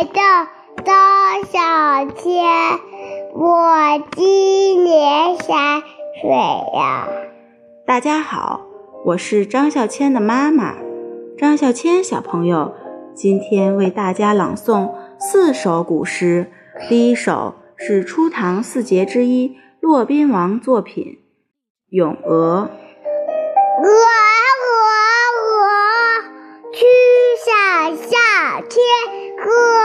我叫张小千，我今年三岁呀。大家好，我是张小千的妈妈。张小千小朋友，今天为大家朗诵四首古诗。第一首是初唐四杰之一，骆宾王作品咏鹅。鹅鹅鹅，曲项向天歌。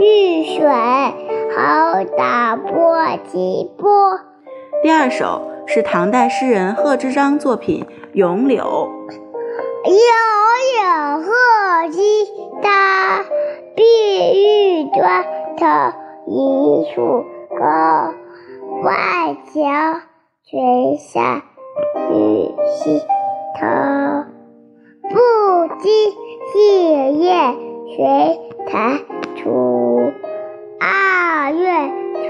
白毛浮绿水，好打簸箕波。第二首是唐代诗人贺知章作品《咏柳》。柳有鹤击搭，碧玉妆头一树高。万条垂下绿溪头，不知细叶。谁弹出？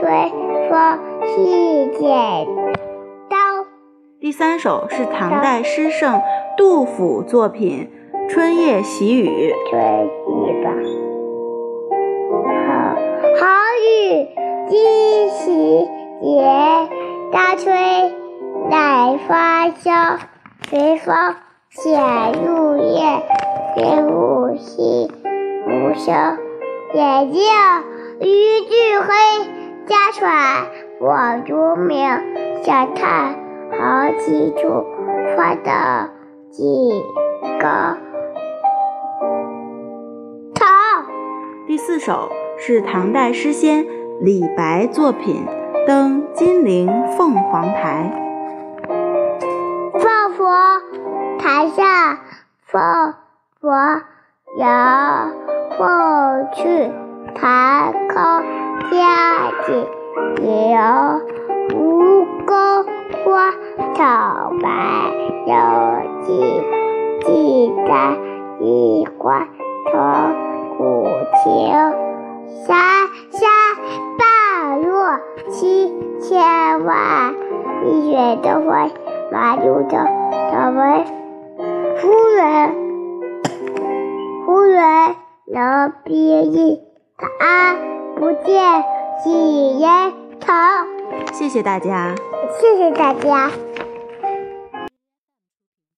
二月春风细剪刀。第三首是唐代诗圣杜甫作品《春夜喜雨》。春雨吧，好好雨今时节，大吹乃发梢，随风潜入夜，润物细。无声，眼镜一句黑，家传我如明，想探好几处，发的几个头。第四首是唐代诗仙李白作品《登金陵凤凰台》。凤佛台上凤佛摇。凤去台空佳节流，吴宫花草白，犹记记在衣冠同古琴。山山半落七千万，一雪得会马如的他为夫人，夫人。能编译，看不见喜人头。谢谢大家，谢谢大家。